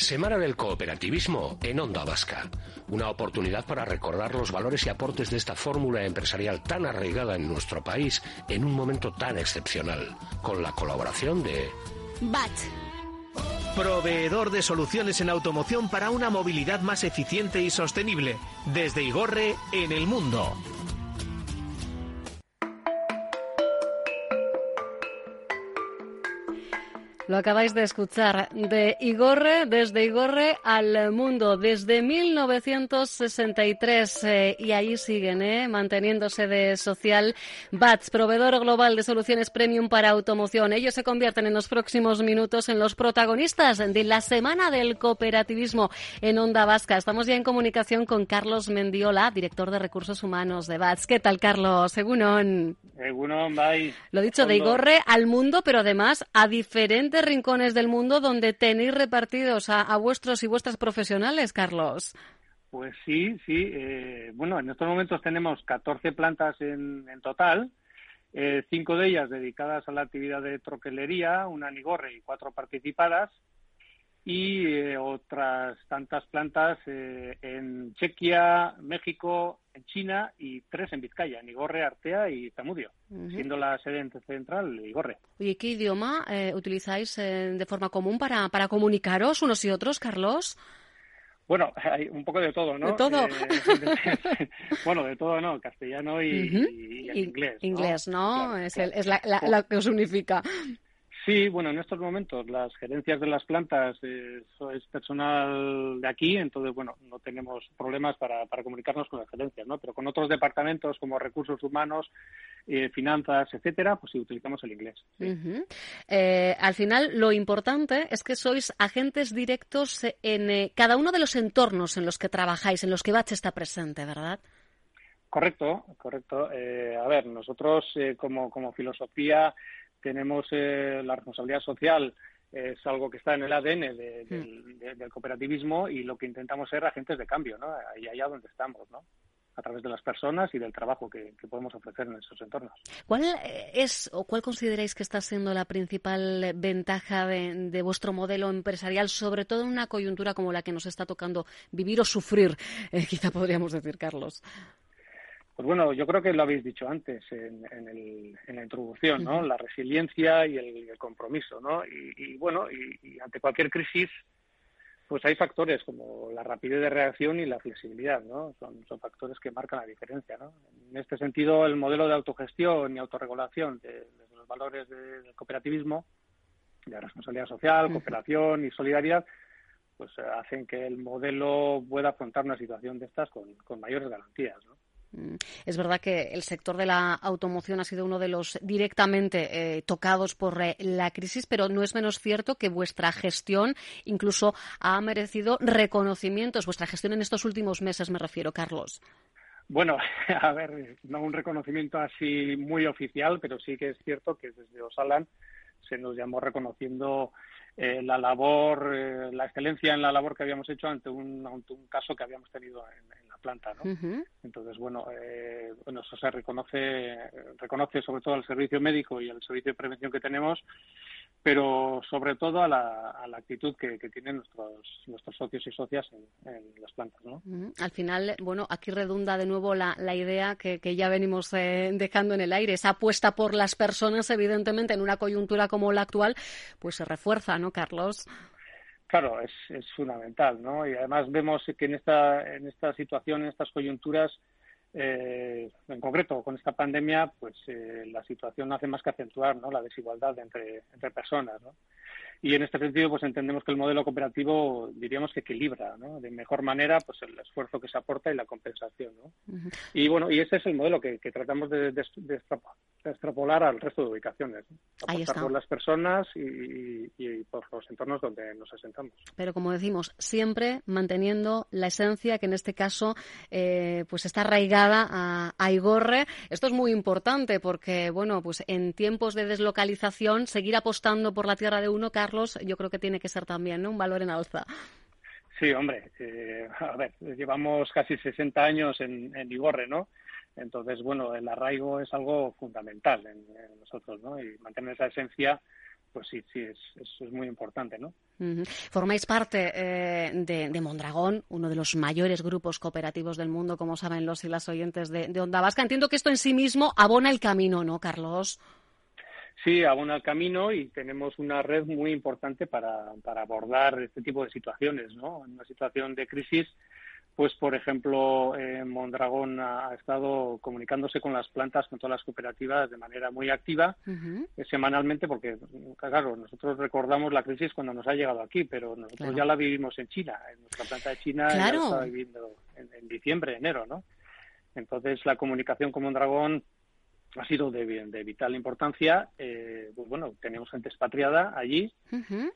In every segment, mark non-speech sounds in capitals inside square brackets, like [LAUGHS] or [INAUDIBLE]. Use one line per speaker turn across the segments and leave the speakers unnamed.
Semana del Cooperativismo en Onda Vasca. Una oportunidad para recordar los valores y aportes de esta fórmula empresarial tan arraigada en nuestro país en un momento tan excepcional, con la colaboración de...
BAT.
Proveedor de soluciones en automoción para una movilidad más eficiente y sostenible. Desde Igorre, en el mundo.
Lo acabáis de escuchar de Igorre, desde Igorre al mundo, desde 1963 eh, y ahí siguen, eh, manteniéndose de social. BATS, proveedor global de soluciones premium para automoción. Ellos se convierten en los próximos minutos en los protagonistas de la Semana del Cooperativismo en Onda Vasca. Estamos ya en comunicación con Carlos Mendiola, director de Recursos Humanos de BATS. ¿Qué tal, Carlos? Según
Egunon, bye.
Lo dicho, de Igorre al mundo, pero además a diferentes rincones del mundo donde tenéis repartidos a, vuestros y vuestras profesionales, Carlos.
Pues sí, sí. Eh, bueno, en estos momentos tenemos 14 plantas en, total, eh, cinco de ellas dedicadas a la actividad de troquelería, una en Igorre y cuatro participadas, y eh, otras tantas plantas en Chequia, México, en China y tres en Vizcaya, en Igorre, Artea y Zamudio, siendo la sede central Igorre.
¿Y qué idioma eh, utilizáis eh, de forma común para, para comunicaros unos y otros, Carlos?
Bueno, [LAUGHS] hay un poco de todo, ¿no?
De todo.
Eh, [LAUGHS] bueno, de todo, ¿no? Castellano y, inglés.
Inglés, ¿no? Es, es la, la, que os unifica.
Sí, bueno, en estos momentos las gerencias de las plantas eh, es personal de aquí, entonces, bueno, no tenemos problemas para, para comunicarnos con las gerencias, ¿no? Pero con otros departamentos como recursos humanos, eh, finanzas, etcétera, pues sí utilizamos el inglés.
Eh, al final, lo importante es que sois agentes directos en cada uno de los entornos en los que trabajáis, en los que Bach está presente, ¿verdad?
Correcto, correcto. a ver, nosotros como, como filosofía tenemos eh, la responsabilidad social es algo que está en el ADN del cooperativismo y lo que intentamos ser agentes de cambio, ¿no? Ahí allá donde estamos, ¿no? A través de las personas y del trabajo que, podemos ofrecer en esos entornos.
¿Cuál es o cuál consideráis que está siendo la principal ventaja de, vuestro modelo empresarial, sobre todo en una coyuntura como la que nos está tocando vivir o sufrir, eh, quizá podríamos decir, Carlos?
Pues bueno, yo creo que lo habéis dicho antes en, la introducción, ¿no? La resiliencia y el, compromiso, ¿no? Y, bueno, y, ante cualquier crisis, pues hay factores como la rapidez de reacción y la flexibilidad, ¿no? Son, factores que marcan la diferencia, ¿no? En este sentido, el modelo de autogestión y autorregulación de, los valores del cooperativismo, de responsabilidad social, cooperación y solidaridad, pues hacen que el modelo pueda afrontar una situación de estas con, con mayores garantías, ¿no?
Mm. Es verdad que el sector de la automoción ha sido uno de los directamente eh, tocados por eh, la crisis, pero no es menos cierto que vuestra gestión incluso ha merecido reconocimientos. Vuestra gestión en estos últimos meses, me refiero, Carlos.
Bueno, [LAUGHS] a ver, no un reconocimiento así muy oficial, pero sí que es cierto que desde Osalan se nos llamó reconociendo eh, la labor, la excelencia en la labor que habíamos hecho ante un, un caso que habíamos tenido en, planta, ¿no? Entonces, bueno, eh, bueno, eso se reconoce, reconoce sobre todo al servicio médico y al servicio de prevención que tenemos, pero sobre todo a la, a la actitud que, tienen nuestros, nuestros socios y socias en, las plantas, ¿no?
Al final, bueno, aquí redunda de nuevo la, la idea que, que ya venimos eh, dejando en el aire, esa apuesta por las personas, evidentemente, en una coyuntura como la actual, pues se refuerza, ¿no, Carlos?
Claro, es, es fundamental, ¿no? Y además vemos que en esta, en esta situación, en estas coyunturas, eh, en concreto con esta pandemia, pues eh, la situación hace más que acentuar ¿no? la desigualdad entre, entre personas. ¿no? Y en este sentido, pues entendemos que el modelo cooperativo diríamos que equilibra ¿no? de mejor manera pues el esfuerzo que se aporta y la compensación. ¿no? Y bueno, y ese es el modelo que, tratamos de, extrapolar al resto de ubicaciones. Apostar por las personas y, por los entornos donde nos asentamos.
Pero como decimos, siempre manteniendo la esencia que en este caso eh, pues está arraigada a, a Igorre. Esto es muy importante porque, bueno, pues en tiempos de deslocalización, seguir apostando por la tierra de uno, yo creo que tiene que ser también un valor en alza.
Sí, hombre, eh, a ver, llevamos casi 60 años en, en Igorre, ¿no? Entonces, bueno, el arraigo es algo fundamental en, nosotros, ¿no? Y mantener esa esencia pues sí, sí, es, eso es muy importante, ¿no?
Formáis parte eh, de, Mondragón, uno de los mayores grupos cooperativos del mundo, como saben los y las oyentes de, de Onda Vasca. Entiendo que esto en sí mismo abona el camino, ¿no, Carlos?
Sí, abona el camino y tenemos una red muy importante para, para abordar este tipo de situaciones, ¿no? En una situación de crisis, pues por ejemplo, eh, Mondragón ha, estado comunicándose con las plantas, con todas las cooperativas de manera muy activa eh, semanalmente, porque claro, nosotros recordamos la crisis cuando nos ha llegado aquí, pero nosotros ya la vivimos en China, en nuestra planta de China ya la estaba viviendo en, en diciembre, enero, ¿no? Entonces la comunicación con Mondragón ha sido de, de vital importancia. Eh, pues bueno, tenemos gente expatriada allí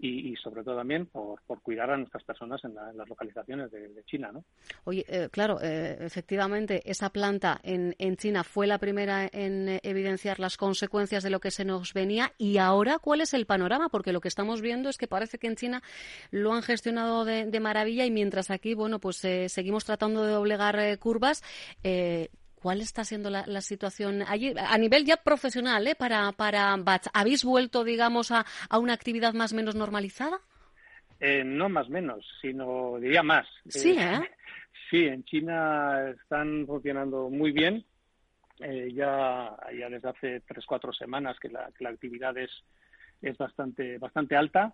y, sobre todo también por, por cuidar a nuestras personas en, las localizaciones de, China, ¿no?
Oye, eh, claro, eh, efectivamente, esa planta en, en China fue la primera en evidenciar las consecuencias de lo que se nos venía y ahora, ¿cuál es el panorama? Porque lo que estamos viendo es que parece que en China lo han gestionado de, de maravilla y mientras aquí, bueno, pues seguimos tratando de doblegar curvas. ¿Cuál está siendo la, situación allí? A nivel ya profesional, ¿eh? Para, para Bats, ¿habéis vuelto, digamos, a, una actividad más o menos normalizada?
Eh, no más menos, sino diría más.
Sí, ¿eh? ¿eh? [LAUGHS]
Sí, en China están funcionando muy bien. Eh, ya, ya desde hace tres, cuatro semanas que la, que la actividad es, es bastante, bastante alta.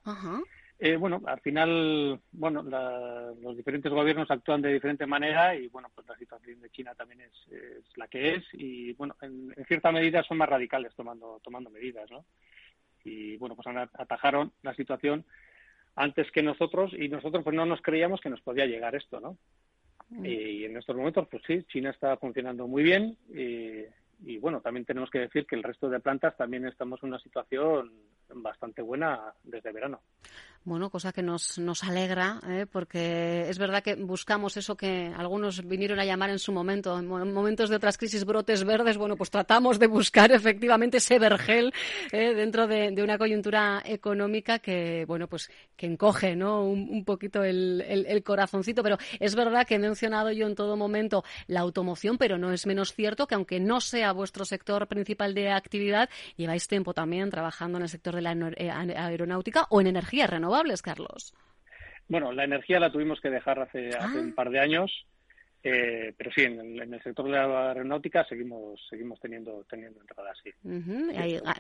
Eh, bueno, al final, bueno, los diferentes gobiernos actúan de diferente manera y, bueno, pues la situación de China también es, la que es y, bueno, en, cierta medida son más radicales tomando, tomando medidas, ¿no? Y, bueno, pues atajaron la situación antes que nosotros y nosotros pues no nos creíamos que nos podía llegar esto, ¿no? Mm. Y, en estos momentos, pues sí, China está funcionando muy bien y, y, bueno, también tenemos que decir que el resto de plantas también estamos en una situación bastante buena desde verano.
Bueno, cosa que nos, nos alegra, ¿eh? porque es verdad que buscamos eso que algunos vinieron a llamar en su momento, en momentos de otras crisis, brotes verdes. Bueno, pues tratamos de buscar [LAUGHS] efectivamente ese vergel ¿eh? dentro de, una coyuntura económica que, bueno, pues que encoge ¿no? un, poquito el, el, corazoncito. Pero es verdad que he mencionado yo en todo momento la automoción, pero no es menos cierto que aunque no sea vuestro sector principal de actividad, lleváis tiempo también trabajando en el sector de la eh, aeronáutica o en energías renovables, Carlos.
Bueno, la energía la tuvimos que dejar hace, ah. un par de años, eh, pero sí, en el, sector de la aeronáutica seguimos seguimos teniendo teniendo entradas, sí.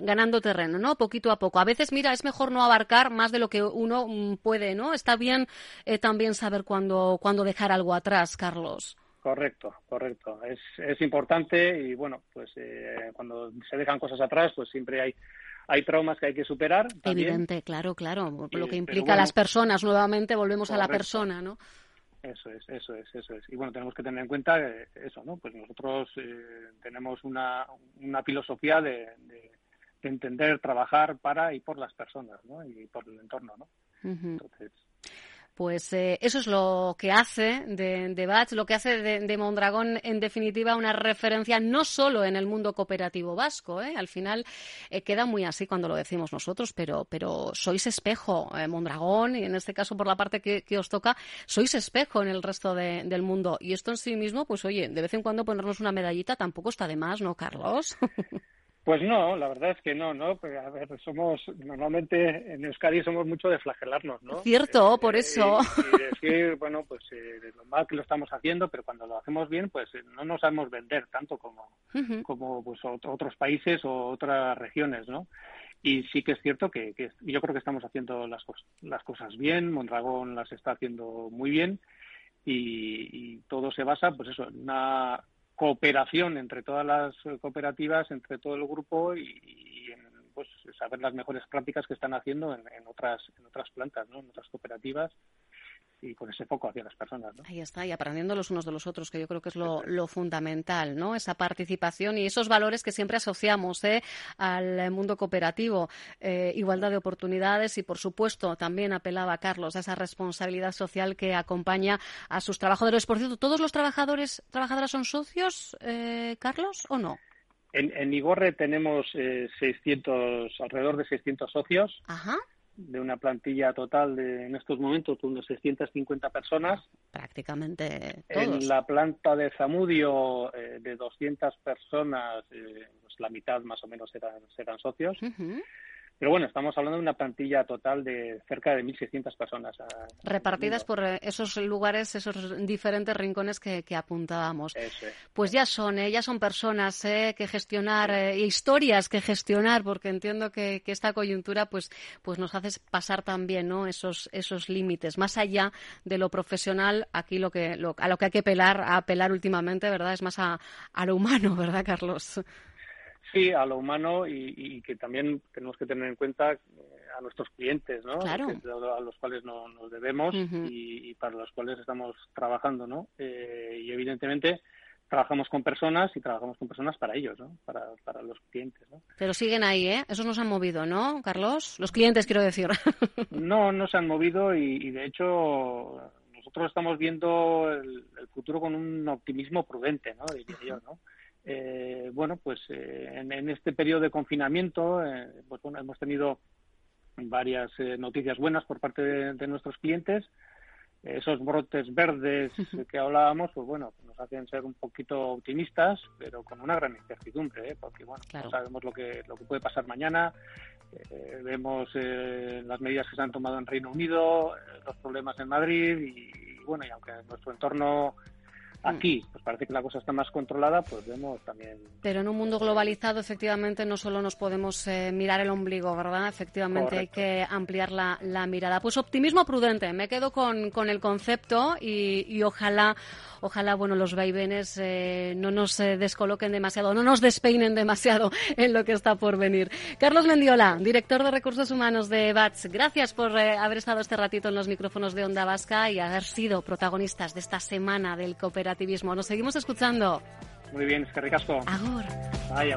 ganando terreno, ¿no? Poquito a poco. A veces, mira, es mejor no abarcar más de lo que uno mm, puede, ¿no? Está bien eh, también saber cuándo, cuándo dejar algo atrás, Carlos.
Correcto, correcto. Es, es importante y bueno, pues cuando se dejan cosas atrás, pues siempre hay hay traumas que hay que superar.
Evidente, claro, claro. Lo que implica a las personas, nuevamente volvemos a la persona, ¿no?
Eso es, eso es, eso es. Y bueno, tenemos que tener en cuenta eso, ¿no? Pues nosotros eh, tenemos una, una filosofía de, de, entender, trabajar para y por las personas, ¿no? Y por el entorno, ¿no? Entonces,
pues eh, eso es lo que hace de, de lo que hace de, Mondragón, en definitiva, una referencia no solo en el mundo cooperativo vasco. ¿eh? Al final eh, queda muy así cuando lo decimos nosotros, pero, pero sois espejo, Mondragón, y en este caso por la parte que, os toca, sois espejo en el resto del mundo. Y esto en sí mismo, pues oye, de vez en cuando ponernos una medallita tampoco está de más, ¿no, Carlos? [LAUGHS]
Pues no, la verdad es que no, ¿no? Pues a ver, somos, normalmente en Euskadi somos mucho de flagelarnos, ¿no?
Cierto, por eh, eso.
Y, decir, [LAUGHS] bueno, pues eh, lo mal que lo estamos haciendo, pero cuando lo hacemos bien, pues eh, no nos sabemos vender tanto como, como pues, otros países o otras regiones, ¿no? Y sí que es cierto que, que yo creo que estamos haciendo las, las cosas bien, Mondragón las está haciendo muy bien y, y todo se basa, pues eso, en una cooperación entre todas las cooperativas, entre todo el grupo y, en, pues saber las mejores prácticas que están haciendo en, en otras en otras plantas, ¿no? en otras cooperativas y con ese foco hacia las personas. ¿no?
Ahí está, y aprendiendo los unos de los otros, que yo creo que es lo, lo fundamental, ¿no? Esa participación y esos valores que siempre asociamos ¿eh? al mundo cooperativo. Eh, igualdad de oportunidades y, por supuesto, también apelaba Carlos a esa responsabilidad social que acompaña a sus trabajadores. Por cierto, ¿todos los trabajadores, trabajadoras son socios, eh, Carlos, o no?
En, en Igorre tenemos 600, alrededor de 600 socios.
Ajá
de una plantilla total de en estos momentos de unos 650 personas.
Prácticamente
todos. En la planta de Zamudio eh, de 200 personas, eh, pues la mitad más o menos eran, eran socios. Pero bueno, estamos hablando de una plantilla total de cerca de 1.600 personas.
Repartidas por eh, esos lugares, esos diferentes rincones que, apuntábamos. Pues ya son, ¿eh? ya son personas eh, que gestionar, eh, historias que gestionar, porque entiendo que, esta coyuntura pues, pues nos hace pasar también ¿no? esos, esos límites. Más allá de lo profesional, aquí lo que, a lo que hay que apelar, a apelar últimamente, ¿verdad? Es más a, a lo humano, [LAUGHS] ¿verdad, Carlos?
Sí, a lo humano y, que también tenemos que tener en cuenta eh, a nuestros clientes, ¿no?
Claro.
a los cuales nos debemos y, para los cuales estamos trabajando, ¿no? Eh, y evidentemente trabajamos con personas y trabajamos con personas para ellos, ¿no? Para, para los clientes, ¿no?
Pero siguen ahí, ¿eh? Esos no se han movido, ¿no, Carlos? Los clientes, quiero decir. [LAUGHS]
no, no se han movido y, de hecho nosotros estamos viendo el, el, futuro con un optimismo prudente, ¿no? Diría yo, ¿no? Eh, bueno, pues eh, en, este periodo de confinamiento, eh, pues bueno, hemos tenido varias noticias buenas por parte de, nuestros clientes. Esos brotes verdes que hablábamos, pues bueno, nos hacen ser un poquito optimistas, pero con una gran incertidumbre, porque bueno, no sabemos lo que lo que puede pasar mañana. vemos las medidas que se han tomado en Reino Unido, los problemas en Madrid y, y bueno, y aunque en nuestro entorno Aquí, pues parece que la cosa está más controlada, pues vemos también.
Pero en un mundo globalizado, efectivamente, no solo nos podemos eh, mirar el ombligo, ¿verdad? Efectivamente, hay que ampliar la, mirada. Pues optimismo prudente, me quedo con, con el concepto y, y ojalá ojalá bueno los vaivenes eh, no nos eh, descoloquen demasiado, no nos despeinen demasiado [LAUGHS] en lo que está por venir. Carlos Mendiola, director de recursos humanos de BATS, gracias por eh, haber estado este ratito en los micrófonos de Onda Vasca y haber sido protagonistas de esta semana del cooperativismo. Nos seguimos escuchando.
Muy bien, es que ricasco.
Agor.
Ay,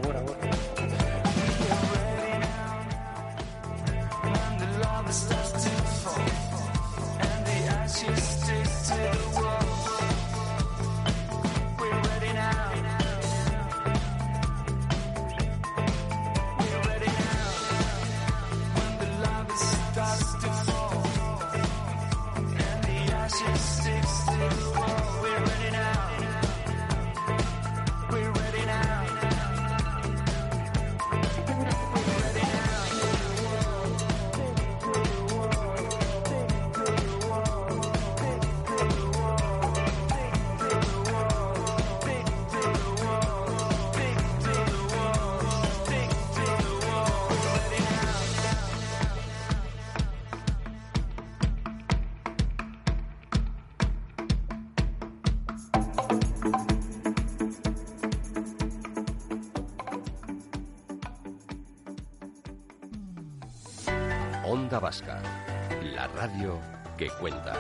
We're running
out. Vasca, la radio que cuenta.